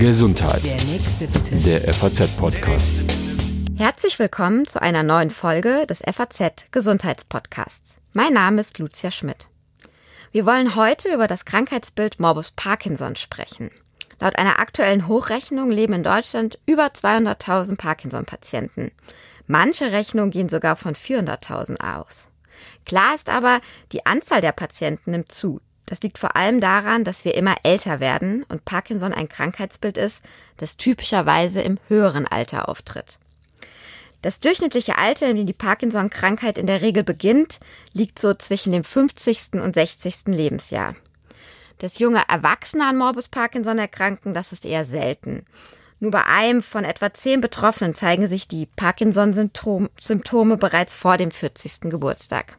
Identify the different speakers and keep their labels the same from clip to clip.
Speaker 1: Gesundheit.
Speaker 2: Der nächste bitte.
Speaker 1: Der FAZ-Podcast.
Speaker 3: Herzlich willkommen zu einer neuen Folge des FAZ Gesundheitspodcasts. Mein Name ist Lucia Schmidt. Wir wollen heute über das Krankheitsbild Morbus Parkinson sprechen. Laut einer aktuellen Hochrechnung leben in Deutschland über 200.000 Parkinson-Patienten. Manche Rechnungen gehen sogar von 400.000 aus. Klar ist aber, die Anzahl der Patienten nimmt zu. Das liegt vor allem daran, dass wir immer älter werden und Parkinson ein Krankheitsbild ist, das typischerweise im höheren Alter auftritt. Das durchschnittliche Alter, in dem die Parkinson-Krankheit in der Regel beginnt, liegt so zwischen dem 50. und 60. Lebensjahr. Dass junge Erwachsene an Morbus Parkinson erkranken, das ist eher selten. Nur bei einem von etwa zehn Betroffenen zeigen sich die Parkinson-Symptome bereits vor dem 40. Geburtstag.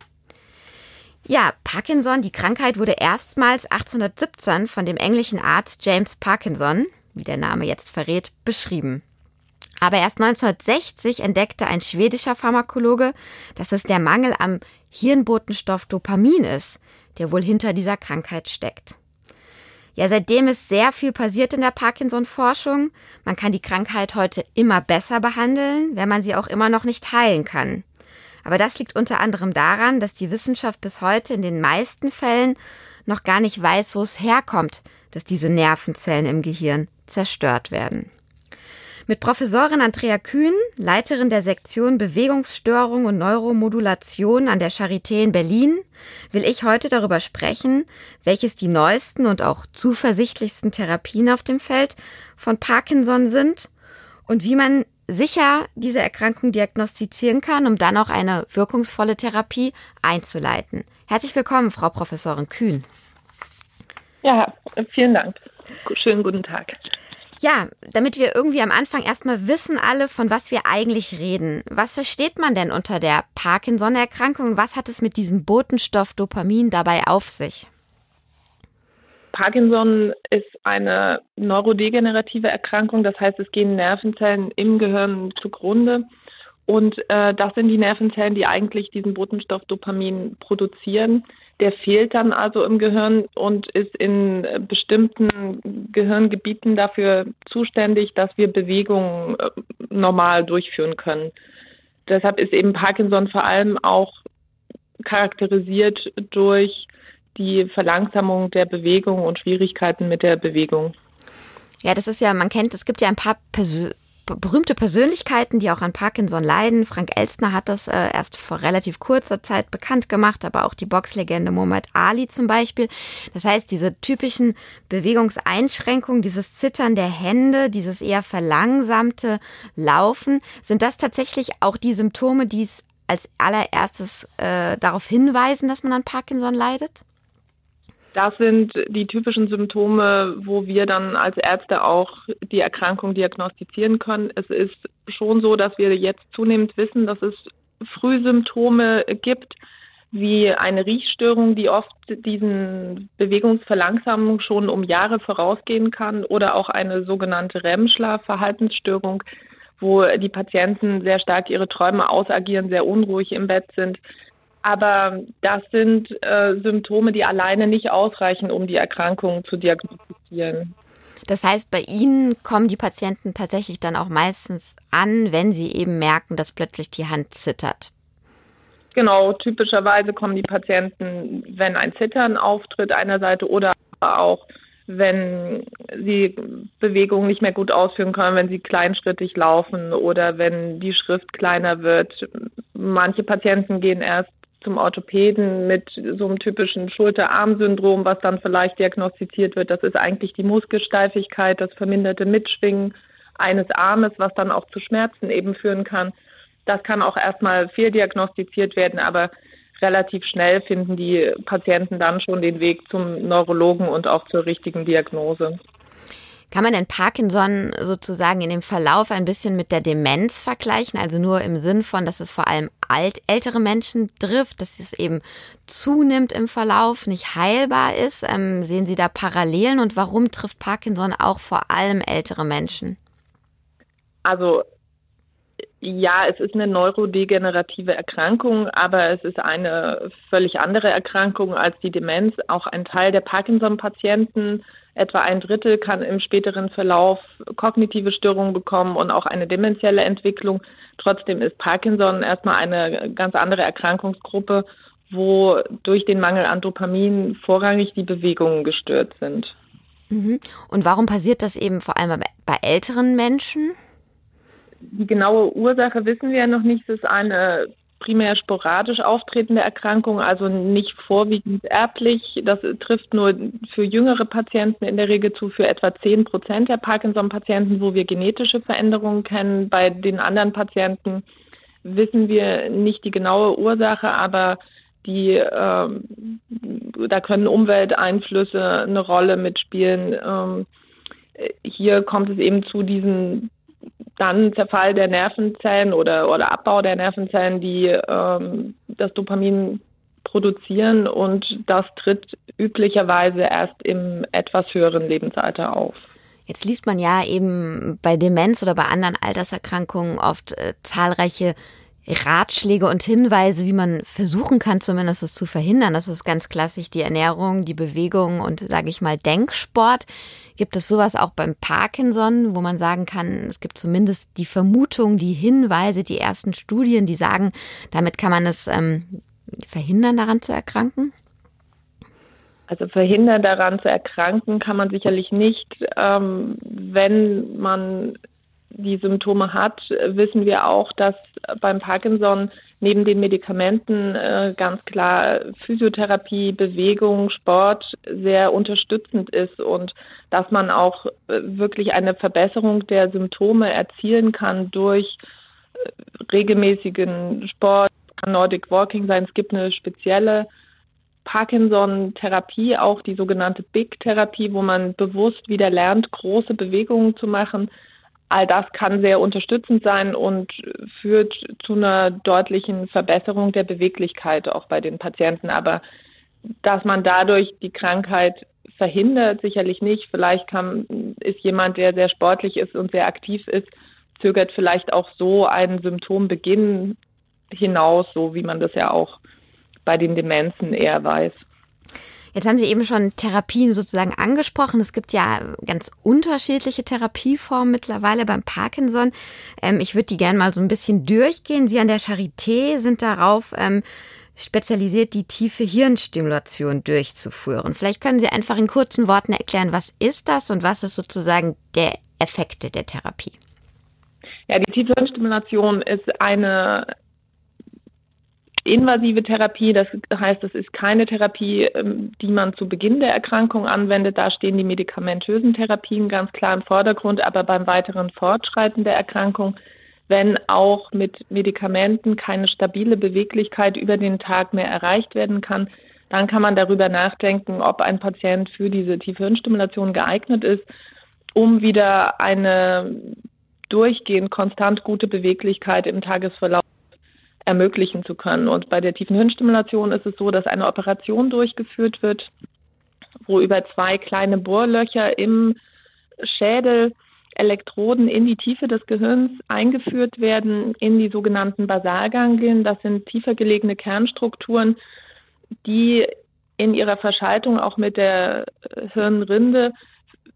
Speaker 3: Ja, Parkinson, die Krankheit wurde erstmals 1817 von dem englischen Arzt James Parkinson, wie der Name jetzt verrät, beschrieben. Aber erst 1960 entdeckte ein schwedischer Pharmakologe, dass es der Mangel am Hirnbotenstoff Dopamin ist, der wohl hinter dieser Krankheit steckt. Ja, seitdem ist sehr viel passiert in der Parkinson-Forschung. Man kann die Krankheit heute immer besser behandeln, wenn man sie auch immer noch nicht heilen kann. Aber das liegt unter anderem daran, dass die Wissenschaft bis heute in den meisten Fällen noch gar nicht weiß, wo es herkommt, dass diese Nervenzellen im Gehirn zerstört werden. Mit Professorin Andrea Kühn, Leiterin der Sektion Bewegungsstörung und Neuromodulation an der Charité in Berlin, will ich heute darüber sprechen, welches die neuesten und auch zuversichtlichsten Therapien auf dem Feld von Parkinson sind und wie man sicher diese Erkrankung diagnostizieren kann, um dann auch eine wirkungsvolle Therapie einzuleiten. Herzlich willkommen, Frau Professorin Kühn.
Speaker 4: Ja, vielen Dank. Schönen guten Tag.
Speaker 3: Ja, damit wir irgendwie am Anfang erstmal wissen alle, von was wir eigentlich reden. Was versteht man denn unter der Parkinson-Erkrankung und was hat es mit diesem Botenstoff Dopamin dabei auf sich?
Speaker 4: Parkinson ist eine neurodegenerative Erkrankung, das heißt, es gehen Nervenzellen im Gehirn zugrunde. Und äh, das sind die Nervenzellen, die eigentlich diesen Botenstoff Dopamin produzieren. Der fehlt dann also im Gehirn und ist in bestimmten Gehirngebieten dafür zuständig, dass wir Bewegungen äh, normal durchführen können. Deshalb ist eben Parkinson vor allem auch charakterisiert durch die Verlangsamung der Bewegung und Schwierigkeiten mit der Bewegung.
Speaker 3: Ja, das ist ja, man kennt, es gibt ja ein paar Persö berühmte Persönlichkeiten, die auch an Parkinson leiden. Frank Elstner hat das äh, erst vor relativ kurzer Zeit bekannt gemacht, aber auch die Boxlegende Muhammad Ali zum Beispiel. Das heißt, diese typischen Bewegungseinschränkungen, dieses Zittern der Hände, dieses eher verlangsamte Laufen, sind das tatsächlich auch die Symptome, die es als allererstes äh, darauf hinweisen, dass man an Parkinson leidet?
Speaker 4: Das sind die typischen Symptome, wo wir dann als Ärzte auch die Erkrankung diagnostizieren können. Es ist schon so, dass wir jetzt zunehmend wissen, dass es Frühsymptome gibt, wie eine Riechstörung, die oft diesen Bewegungsverlangsamung schon um Jahre vorausgehen kann, oder auch eine sogenannte REM-Schlafverhaltensstörung, wo die Patienten sehr stark ihre Träume ausagieren, sehr unruhig im Bett sind. Aber das sind äh, Symptome, die alleine nicht ausreichen, um die Erkrankung zu diagnostizieren.
Speaker 3: Das heißt, bei Ihnen kommen die Patienten tatsächlich dann auch meistens an, wenn sie eben merken, dass plötzlich die Hand zittert.
Speaker 4: Genau, typischerweise kommen die Patienten, wenn ein Zittern auftritt einer Seite oder auch wenn sie Bewegungen nicht mehr gut ausführen können, wenn sie kleinschrittig laufen oder wenn die Schrift kleiner wird. Manche Patienten gehen erst zum Orthopäden mit so einem typischen Schulter-Arm-Syndrom, was dann vielleicht diagnostiziert wird. Das ist eigentlich die Muskelsteifigkeit, das verminderte Mitschwingen eines Armes, was dann auch zu Schmerzen eben führen kann. Das kann auch erstmal fehldiagnostiziert werden, aber relativ schnell finden die Patienten dann schon den Weg zum Neurologen und auch zur richtigen Diagnose.
Speaker 3: Kann man denn Parkinson sozusagen in dem Verlauf ein bisschen mit der Demenz vergleichen? Also nur im Sinn von, dass es vor allem alt, ältere Menschen trifft, dass es eben zunimmt im Verlauf, nicht heilbar ist? Ähm, sehen Sie da Parallelen und warum trifft Parkinson auch vor allem ältere Menschen?
Speaker 4: Also ja, es ist eine neurodegenerative Erkrankung, aber es ist eine völlig andere Erkrankung als die Demenz. Auch ein Teil der Parkinson-Patienten etwa ein Drittel kann im späteren Verlauf kognitive Störungen bekommen und auch eine dementielle Entwicklung. Trotzdem ist Parkinson erstmal eine ganz andere Erkrankungsgruppe, wo durch den Mangel an Dopamin vorrangig die Bewegungen gestört sind.
Speaker 3: Mhm. Und warum passiert das eben vor allem bei älteren Menschen?
Speaker 4: Die genaue Ursache wissen wir ja noch nicht. Es ist eine primär sporadisch auftretende Erkrankung, also nicht vorwiegend erblich. Das trifft nur für jüngere Patienten in der Regel zu, für etwa 10 Prozent der Parkinson-Patienten, wo wir genetische Veränderungen kennen. Bei den anderen Patienten wissen wir nicht die genaue Ursache, aber die, äh, da können Umwelteinflüsse eine Rolle mitspielen. Ähm, hier kommt es eben zu diesen dann Zerfall der Nervenzellen oder, oder Abbau der Nervenzellen, die ähm, das Dopamin produzieren und das tritt üblicherweise erst im etwas höheren Lebensalter auf.
Speaker 3: Jetzt liest man ja eben bei Demenz oder bei anderen Alterserkrankungen oft äh, zahlreiche Ratschläge und Hinweise, wie man versuchen kann, zumindest es zu verhindern. Das ist ganz klassisch die Ernährung, die Bewegung und, sage ich mal, Denksport. Gibt es sowas auch beim Parkinson, wo man sagen kann, es gibt zumindest die Vermutung, die Hinweise, die ersten Studien, die sagen, damit kann man es ähm, verhindern, daran zu erkranken?
Speaker 4: Also verhindern daran zu erkranken kann man sicherlich nicht, ähm, wenn man die Symptome hat, wissen wir auch, dass beim Parkinson neben den Medikamenten äh, ganz klar Physiotherapie, Bewegung, Sport sehr unterstützend ist und dass man auch äh, wirklich eine Verbesserung der Symptome erzielen kann durch äh, regelmäßigen Sport, kann Nordic Walking sein. Es gibt eine spezielle Parkinson-Therapie, auch die sogenannte Big-Therapie, wo man bewusst wieder lernt, große Bewegungen zu machen All das kann sehr unterstützend sein und führt zu einer deutlichen Verbesserung der Beweglichkeit auch bei den Patienten. Aber dass man dadurch die Krankheit verhindert, sicherlich nicht. Vielleicht kann, ist jemand, der sehr sportlich ist und sehr aktiv ist, zögert vielleicht auch so einen Symptombeginn hinaus, so wie man das ja auch bei den Demenzen eher weiß.
Speaker 3: Jetzt haben Sie eben schon Therapien sozusagen angesprochen. Es gibt ja ganz unterschiedliche Therapieformen mittlerweile beim Parkinson. Ähm, ich würde die gerne mal so ein bisschen durchgehen. Sie an der Charité sind darauf ähm, spezialisiert, die tiefe Hirnstimulation durchzuführen. Vielleicht können Sie einfach in kurzen Worten erklären, was ist das und was ist sozusagen der Effekte der Therapie?
Speaker 4: Ja, die tiefe Hirnstimulation ist eine invasive Therapie, das heißt, es ist keine Therapie, ähm, die man zu Beginn der Erkrankung anwendet. Da stehen die medikamentösen Therapien ganz klar im Vordergrund, aber beim weiteren Fortschreiten der Erkrankung, wenn auch mit Medikamenten keine stabile Beweglichkeit über den Tag mehr erreicht werden kann, dann kann man darüber nachdenken, ob ein Patient für diese tiefe Hirnstimulation geeignet ist, um wieder eine durchgehend konstant gute Beweglichkeit im Tagesverlauf ermöglichen zu können. Und bei der tiefen Hirnstimulation ist es so, dass eine Operation durchgeführt wird, wo über zwei kleine Bohrlöcher im Schädel Elektroden in die Tiefe des Gehirns eingeführt werden, in die sogenannten Basalganglien. Das sind tiefer gelegene Kernstrukturen, die in ihrer Verschaltung auch mit der Hirnrinde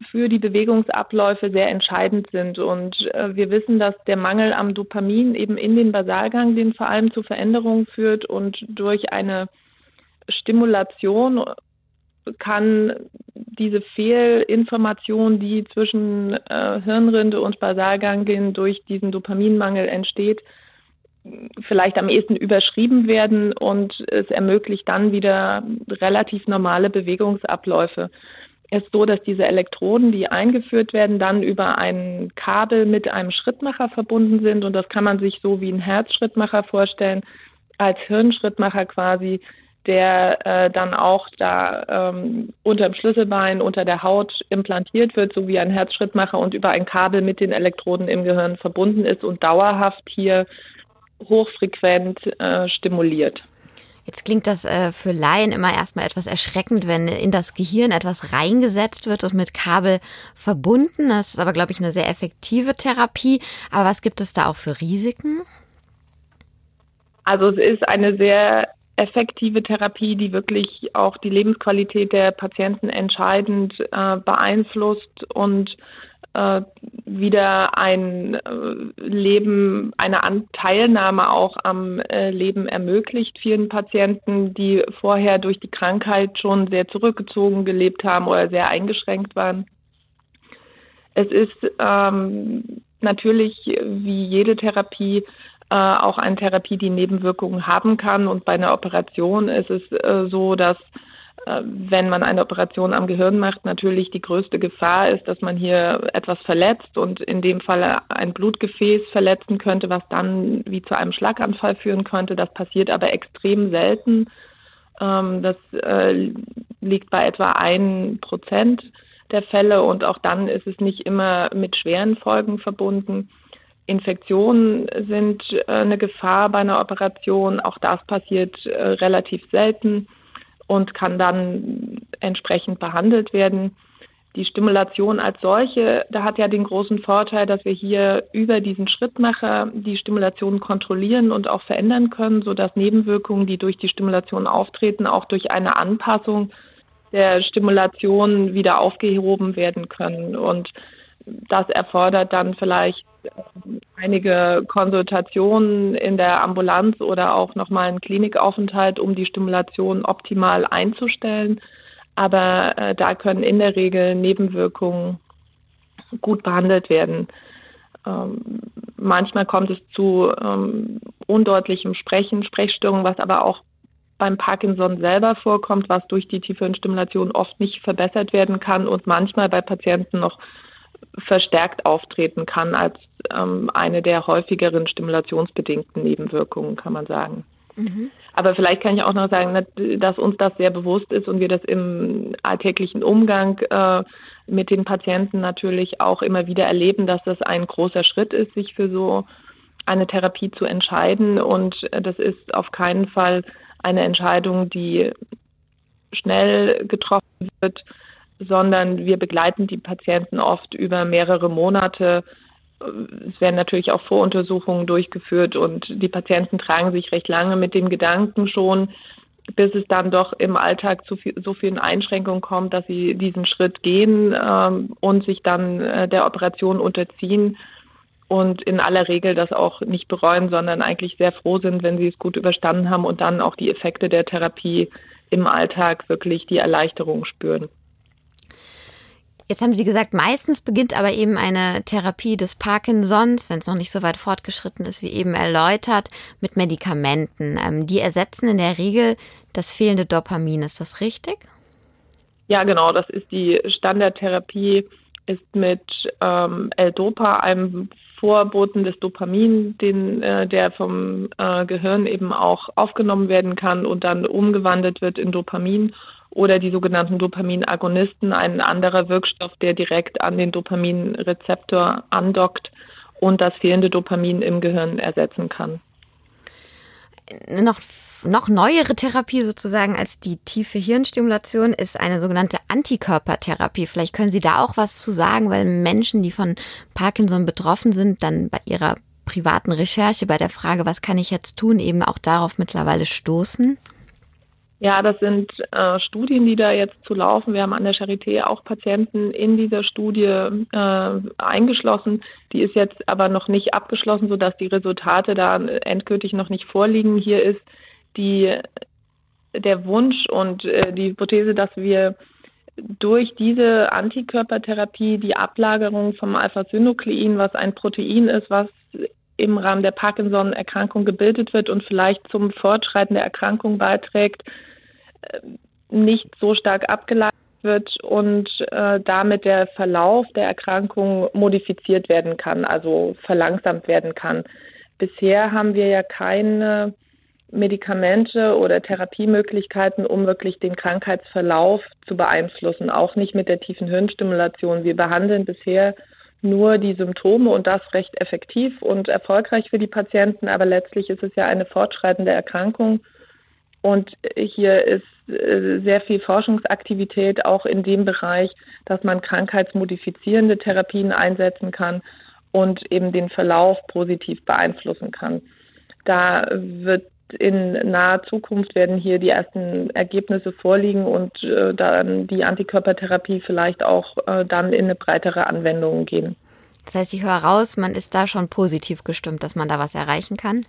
Speaker 4: für die Bewegungsabläufe sehr entscheidend sind. Und äh, wir wissen, dass der Mangel am Dopamin eben in den Basalganglien vor allem zu Veränderungen führt und durch eine Stimulation kann diese Fehlinformation, die zwischen äh, Hirnrinde und Basalganglien durch diesen Dopaminmangel entsteht, vielleicht am ehesten überschrieben werden und es ermöglicht dann wieder relativ normale Bewegungsabläufe ist so, dass diese Elektroden, die eingeführt werden, dann über ein Kabel mit einem Schrittmacher verbunden sind. Und das kann man sich so wie ein Herzschrittmacher vorstellen, als Hirnschrittmacher quasi, der äh, dann auch da ähm, unter dem Schlüsselbein, unter der Haut implantiert wird, so wie ein Herzschrittmacher und über ein Kabel mit den Elektroden im Gehirn verbunden ist und dauerhaft hier hochfrequent äh, stimuliert.
Speaker 3: Jetzt klingt das äh, für Laien immer erstmal etwas erschreckend, wenn in das Gehirn etwas reingesetzt wird und mit Kabel verbunden. Das ist aber, glaube ich, eine sehr effektive Therapie. Aber was gibt es da auch für Risiken?
Speaker 4: Also es ist eine sehr effektive Therapie, die wirklich auch die Lebensqualität der Patienten entscheidend äh, beeinflusst und wieder ein äh, Leben, eine An Teilnahme auch am äh, Leben ermöglicht vielen Patienten, die vorher durch die Krankheit schon sehr zurückgezogen gelebt haben oder sehr eingeschränkt waren. Es ist ähm, natürlich wie jede Therapie äh, auch eine Therapie, die Nebenwirkungen haben kann. Und bei einer Operation ist es äh, so, dass äh, wenn man eine Operation am Gehirn macht, natürlich die größte Gefahr ist, dass man hier etwas verletzt und in dem Fall ein Blutgefäß verletzen könnte, was dann wie zu einem Schlaganfall führen könnte. Das passiert aber extrem selten. Ähm, das äh, liegt bei etwa ein Prozent der Fälle und auch dann ist es nicht immer mit schweren Folgen verbunden. Infektionen sind äh, eine Gefahr bei einer Operation. Auch das passiert relativ selten und kann dann entsprechend behandelt werden. Die Stimulation als solche, da hat ja den großen Vorteil, dass wir hier über diesen Schrittmacher die Stimulation kontrollieren und auch verändern können, sodass Nebenwirkungen, die durch die Stimulation auftreten, auch durch eine Anpassung der Stimulation wieder aufgehoben werden können. Und das erfordert dann vielleicht einige Konsultationen in der Ambulanz oder auch nochmal einen Klinikaufenthalt, um die Stimulation optimal einzustellen. Aber äh, da können in der Regel Nebenwirkungen gut behandelt werden. Ähm, manchmal kommt es zu ähm, undeutlichem Sprechen, Sprechstörungen, was aber auch beim Parkinson selber vorkommt, was durch die tiefe Stimulation oft nicht verbessert werden kann und manchmal bei Patienten noch verstärkt auftreten kann als ähm, eine der häufigeren stimulationsbedingten Nebenwirkungen, kann man sagen. Mhm. Aber vielleicht kann ich auch noch sagen, dass uns das sehr bewusst ist und wir das im alltäglichen Umgang äh, mit den Patienten natürlich auch immer wieder erleben, dass das ein großer Schritt ist, sich für so eine Therapie zu entscheiden. Und das ist auf keinen Fall eine Entscheidung, die schnell getroffen wird, sondern wir begleiten die Patienten oft über mehrere Monate. Es werden natürlich auch Voruntersuchungen durchgeführt und die Patienten tragen sich recht lange mit dem Gedanken schon, bis es dann doch im Alltag zu viel, so vielen Einschränkungen kommt, dass sie diesen Schritt gehen ähm, und sich dann äh, der Operation unterziehen und in aller Regel das auch nicht bereuen, sondern eigentlich sehr froh sind, wenn sie es gut überstanden haben und dann auch die Effekte der Therapie im Alltag wirklich die Erleichterung spüren.
Speaker 3: Jetzt haben Sie gesagt, meistens beginnt aber eben eine Therapie des Parkinsons, wenn es noch nicht so weit fortgeschritten ist, wie eben erläutert, mit Medikamenten. Ähm, die ersetzen in der Regel das fehlende Dopamin. Ist das richtig?
Speaker 4: Ja, genau. Das ist die Standardtherapie, ist mit ähm, L-Dopa, einem Vorboten des Dopamin, den, äh, der vom äh, Gehirn eben auch aufgenommen werden kann und dann umgewandelt wird in Dopamin oder die sogenannten Dopaminagonisten, ein anderer Wirkstoff, der direkt an den Dopaminrezeptor andockt und das fehlende Dopamin im Gehirn ersetzen kann.
Speaker 3: Noch, noch neuere Therapie sozusagen als die tiefe Hirnstimulation ist eine sogenannte Antikörpertherapie. Vielleicht können Sie da auch was zu sagen, weil Menschen, die von Parkinson betroffen sind, dann bei ihrer privaten Recherche, bei der Frage, was kann ich jetzt tun, eben auch darauf mittlerweile stoßen.
Speaker 4: Ja, das sind äh, Studien, die da jetzt zu laufen. Wir haben an der Charité auch Patienten in dieser Studie äh, eingeschlossen. Die ist jetzt aber noch nicht abgeschlossen, sodass die Resultate da endgültig noch nicht vorliegen. Hier ist die, der Wunsch und äh, die Hypothese, dass wir durch diese Antikörpertherapie die Ablagerung vom Alpha-Synuklein, was ein Protein ist, was im Rahmen der Parkinson-Erkrankung gebildet wird und vielleicht zum Fortschreiten der Erkrankung beiträgt, nicht so stark abgeleitet wird und äh, damit der Verlauf der Erkrankung modifiziert werden kann, also verlangsamt werden kann. Bisher haben wir ja keine Medikamente oder Therapiemöglichkeiten, um wirklich den Krankheitsverlauf zu beeinflussen, auch nicht mit der tiefen Hirnstimulation. Wir behandeln bisher nur die Symptome und das recht effektiv und erfolgreich für die Patienten, aber letztlich ist es ja eine fortschreitende Erkrankung und hier ist äh, sehr viel Forschungsaktivität auch in dem Bereich, dass man krankheitsmodifizierende Therapien einsetzen kann und eben den Verlauf positiv beeinflussen kann. Da wird in naher Zukunft werden hier die ersten Ergebnisse vorliegen und äh, dann die Antikörpertherapie vielleicht auch äh, dann in eine breitere Anwendung gehen.
Speaker 3: Das heißt, ich höre raus, man ist da schon positiv gestimmt, dass man da was erreichen kann?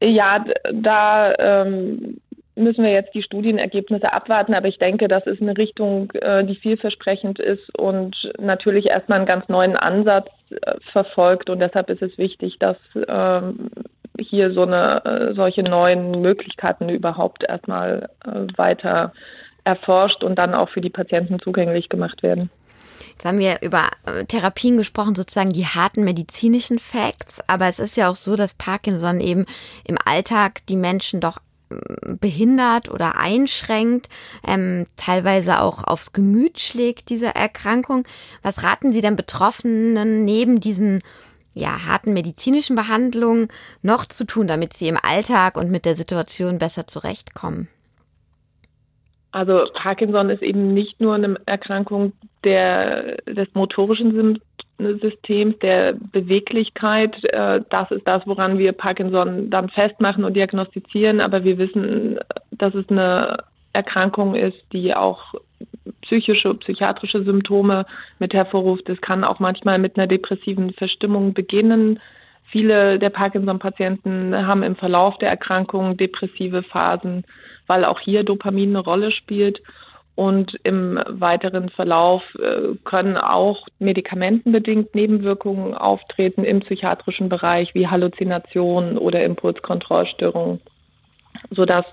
Speaker 4: Ja, da ähm, müssen wir jetzt die Studienergebnisse abwarten, aber ich denke, das ist eine Richtung, äh, die vielversprechend ist und natürlich erstmal einen ganz neuen Ansatz äh, verfolgt und deshalb ist es wichtig, dass ähm, hier so eine äh, solche neuen Möglichkeiten überhaupt erstmal weiter erforscht und dann auch für die Patienten zugänglich gemacht werden.
Speaker 3: Jetzt haben wir über Therapien gesprochen, sozusagen die harten medizinischen Facts, aber es ist ja auch so, dass Parkinson eben im Alltag die Menschen doch behindert oder einschränkt, ähm, teilweise auch aufs Gemüt schlägt, diese Erkrankung. Was raten Sie denn Betroffenen neben diesen ja, harten medizinischen Behandlungen noch zu tun, damit sie im Alltag und mit der Situation besser zurechtkommen?
Speaker 4: Also Parkinson ist eben nicht nur eine Erkrankung der, des motorischen Systems, der Beweglichkeit. Äh, das ist das, woran wir Parkinson dann festmachen und diagnostizieren. Aber wir wissen, dass es eine Erkrankung ist, die auch psychische, psychiatrische Symptome mit hervorruft. Es kann auch manchmal mit einer depressiven Verstimmung beginnen. Viele der Parkinson-Patienten haben im Verlauf der Erkrankung depressive Phasen, weil auch hier Dopamin eine Rolle spielt. Und im weiteren Verlauf äh, können auch medikamentenbedingt Nebenwirkungen auftreten im psychiatrischen Bereich wie Halluzinationen oder Impulskontrollstörungen, sodass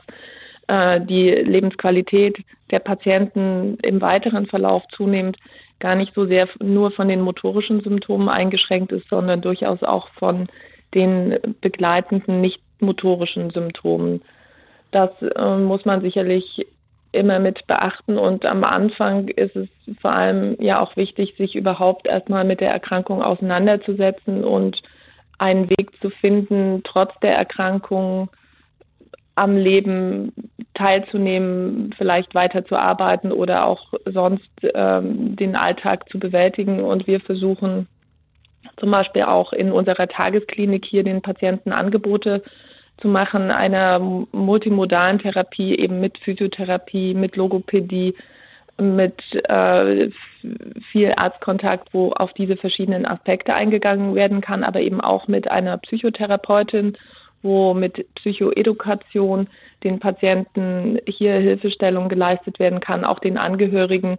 Speaker 4: äh, die Lebensqualität der Patienten im weiteren Verlauf zunehmend gar nicht so sehr nur von den motorischen Symptomen eingeschränkt ist, sondern durchaus auch von den begleitenden nicht motorischen Symptomen. Das äh, muss man sicherlich immer mit beachten. Und am Anfang ist es vor allem ja auch wichtig, sich überhaupt erstmal mit der Erkrankung auseinanderzusetzen und einen Weg zu finden, trotz der Erkrankung am Leben teilzunehmen, vielleicht weiterzuarbeiten oder auch sonst ähm, den Alltag zu bewältigen. Und wir versuchen zum Beispiel auch in unserer Tagesklinik hier den Patienten Angebote zu machen, einer multimodalen Therapie, eben mit Physiotherapie, mit Logopädie, mit äh, viel Arztkontakt, wo auf diese verschiedenen Aspekte eingegangen werden kann, aber eben auch mit einer Psychotherapeutin, wo mit Psychoedukation den Patienten hier Hilfestellung geleistet werden kann, auch den Angehörigen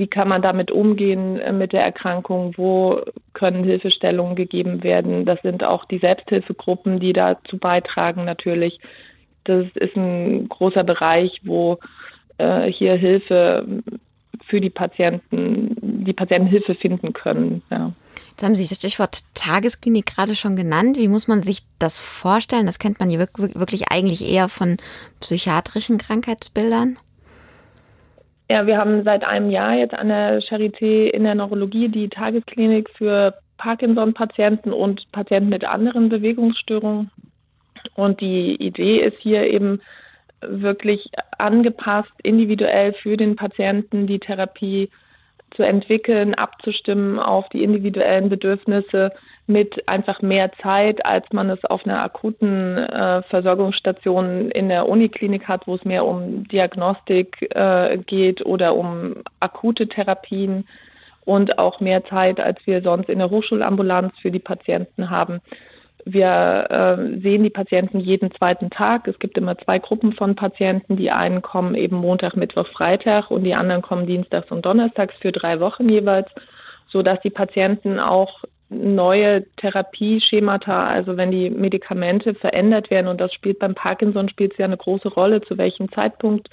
Speaker 4: wie kann man damit umgehen äh, mit der Erkrankung, wo können Hilfestellungen gegeben werden. Das sind auch die Selbsthilfegruppen, die dazu beitragen natürlich. Das ist ein großer Bereich, wo äh, hier Hilfe für die Patienten, die Patienten Hilfe finden können. Ja.
Speaker 3: Jetzt haben Sie das Stichwort Tagesklinik gerade schon genannt. Wie muss man sich das vorstellen? Das kennt man ja wirklich eigentlich eher von psychiatrischen Krankheitsbildern.
Speaker 4: Ja, wir haben seit einem Jahr jetzt an der Charité in der Neurologie die Tagesklinik für Parkinson-Patienten und Patienten mit anderen Bewegungsstörungen. Und die Idee ist hier eben wirklich angepasst, individuell für den Patienten die Therapie zu entwickeln, abzustimmen auf die individuellen Bedürfnisse mit einfach mehr Zeit, als man es auf einer akuten äh, Versorgungsstation in der Uniklinik hat, wo es mehr um Diagnostik äh, geht oder um akute Therapien und auch mehr Zeit, als wir sonst in der Hochschulambulanz für die Patienten haben. Wir äh, sehen die Patienten jeden zweiten Tag. Es gibt immer zwei Gruppen von Patienten. Die einen kommen eben Montag, Mittwoch, Freitag und die anderen kommen Dienstags und Donnerstags für drei Wochen jeweils, so dass die Patienten auch neue Therapieschemata, also wenn die Medikamente verändert werden, und das spielt beim Parkinson spielt es ja eine große Rolle, zu welchem Zeitpunkt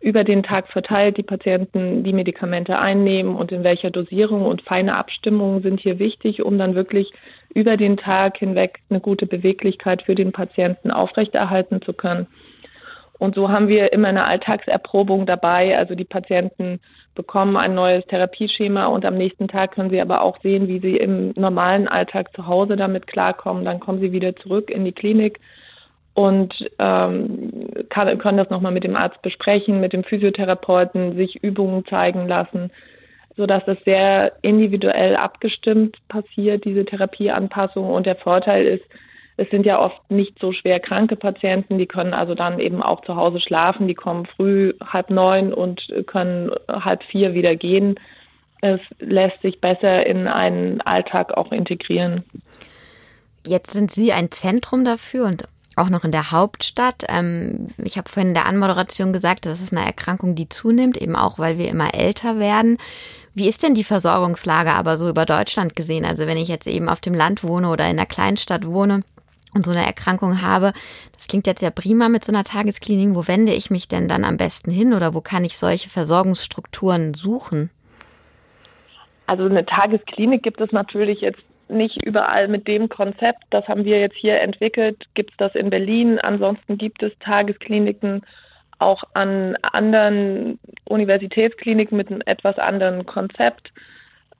Speaker 4: über den Tag verteilt die Patienten die Medikamente einnehmen und in welcher Dosierung und feine Abstimmungen sind hier wichtig, um dann wirklich über den Tag hinweg eine gute Beweglichkeit für den Patienten aufrechterhalten zu können. Und so haben wir immer eine Alltagserprobung dabei. Also die Patienten bekommen ein neues Therapieschema und am nächsten Tag können sie aber auch sehen, wie sie im normalen Alltag zu Hause damit klarkommen. Dann kommen sie wieder zurück in die Klinik und ähm, kann, können das nochmal mit dem Arzt besprechen, mit dem Physiotherapeuten, sich Übungen zeigen lassen, sodass das sehr individuell abgestimmt passiert, diese Therapieanpassung. Und der Vorteil ist, es sind ja oft nicht so schwer kranke Patienten, die können also dann eben auch zu Hause schlafen, die kommen früh halb neun und können halb vier wieder gehen. Es lässt sich besser in einen Alltag auch integrieren.
Speaker 3: Jetzt sind Sie ein Zentrum dafür und auch noch in der Hauptstadt. Ähm, ich habe vorhin in der Anmoderation gesagt, das ist eine Erkrankung, die zunimmt, eben auch, weil wir immer älter werden. Wie ist denn die Versorgungslage aber so über Deutschland gesehen? Also wenn ich jetzt eben auf dem Land wohne oder in einer Kleinstadt wohne und so eine Erkrankung habe, das klingt jetzt ja prima mit so einer Tagesklinik. Wo wende ich mich denn dann am besten hin oder wo kann ich solche Versorgungsstrukturen suchen?
Speaker 4: Also eine Tagesklinik gibt es natürlich jetzt nicht überall mit dem Konzept. Das haben wir jetzt hier entwickelt. Gibt es das in Berlin? Ansonsten gibt es Tageskliniken auch an anderen Universitätskliniken mit einem etwas anderen Konzept.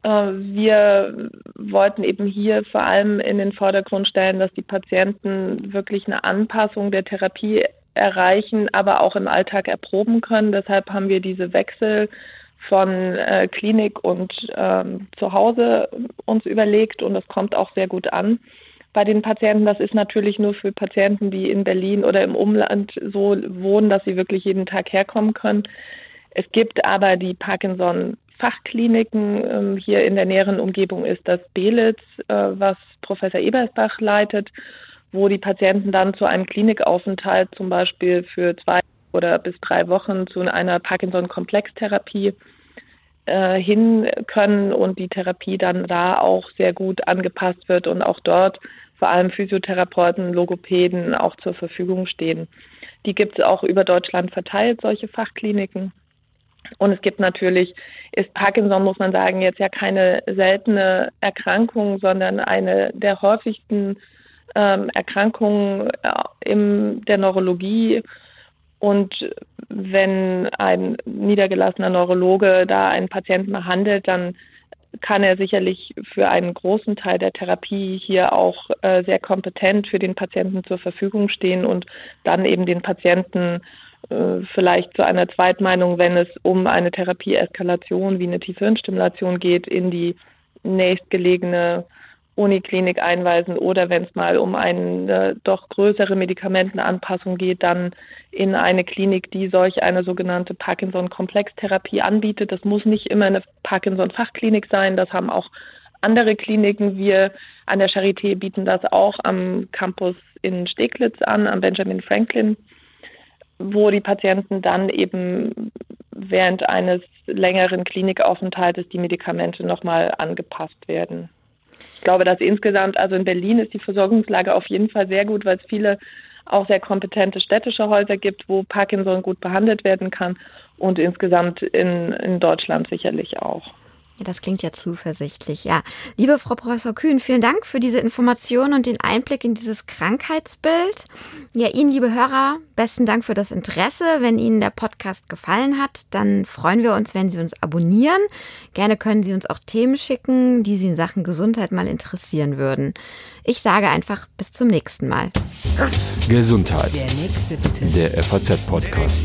Speaker 4: Äh, wir wollten eben hier vor allem in den Vordergrund stellen, dass die Patienten wirklich eine Anpassung der Therapie erreichen, aber auch im Alltag erproben können. Deshalb haben wir diese Wechsel von äh, Klinik und ähm, zu Hause uns überlegt und das kommt auch sehr gut an bei den Patienten. Das ist natürlich nur für Patienten, die in Berlin oder im Umland so wohnen, dass sie wirklich jeden Tag herkommen können. Es gibt aber die Parkinson Fachkliniken. Ähm, hier in der näheren Umgebung ist das Belitz, äh, was Professor Ebersbach leitet, wo die Patienten dann zu einem Klinikaufenthalt zum Beispiel für zwei oder bis drei Wochen zu einer Parkinson-Komplextherapie äh, hin können und die Therapie dann da auch sehr gut angepasst wird und auch dort vor allem Physiotherapeuten, Logopäden auch zur Verfügung stehen. Die gibt es auch über Deutschland verteilt, solche Fachkliniken. Und es gibt natürlich, ist Parkinson, muss man sagen, jetzt ja keine seltene Erkrankung, sondern eine der häufigsten ähm, Erkrankungen äh, in der Neurologie. Und wenn ein niedergelassener Neurologe da einen Patienten behandelt, dann kann er sicherlich für einen großen Teil der Therapie hier auch äh, sehr kompetent für den Patienten zur Verfügung stehen und dann eben den Patienten äh, vielleicht zu einer Zweitmeinung, wenn es um eine Therapieeskalation wie eine Tiefhirnstimulation geht, in die nächstgelegene Uniklinik einweisen oder wenn es mal um eine doch größere Medikamentenanpassung geht, dann in eine Klinik, die solch eine sogenannte Parkinson-Komplextherapie anbietet. Das muss nicht immer eine Parkinson-Fachklinik sein, das haben auch andere Kliniken. Wir an der Charité bieten das auch am Campus in Steglitz an, am Benjamin Franklin, wo die Patienten dann eben während eines längeren Klinikaufenthaltes die Medikamente nochmal angepasst werden. Ich glaube, dass insgesamt, also in Berlin ist die Versorgungslage auf jeden Fall sehr gut, weil es viele auch sehr kompetente städtische Häuser gibt, wo Parkinson gut behandelt werden kann und insgesamt in, in Deutschland sicherlich auch.
Speaker 3: Ja, das klingt ja zuversichtlich. Ja, liebe Frau Professor Kühn, vielen Dank für diese Information und den Einblick in dieses Krankheitsbild. Ja, Ihnen, liebe Hörer, besten Dank für das Interesse. Wenn Ihnen der Podcast gefallen hat, dann freuen wir uns, wenn Sie uns abonnieren. Gerne können Sie uns auch Themen schicken, die Sie in Sachen Gesundheit mal interessieren würden. Ich sage einfach bis zum nächsten Mal.
Speaker 1: Gesundheit. Der nächste bitte. Der FAZ Podcast.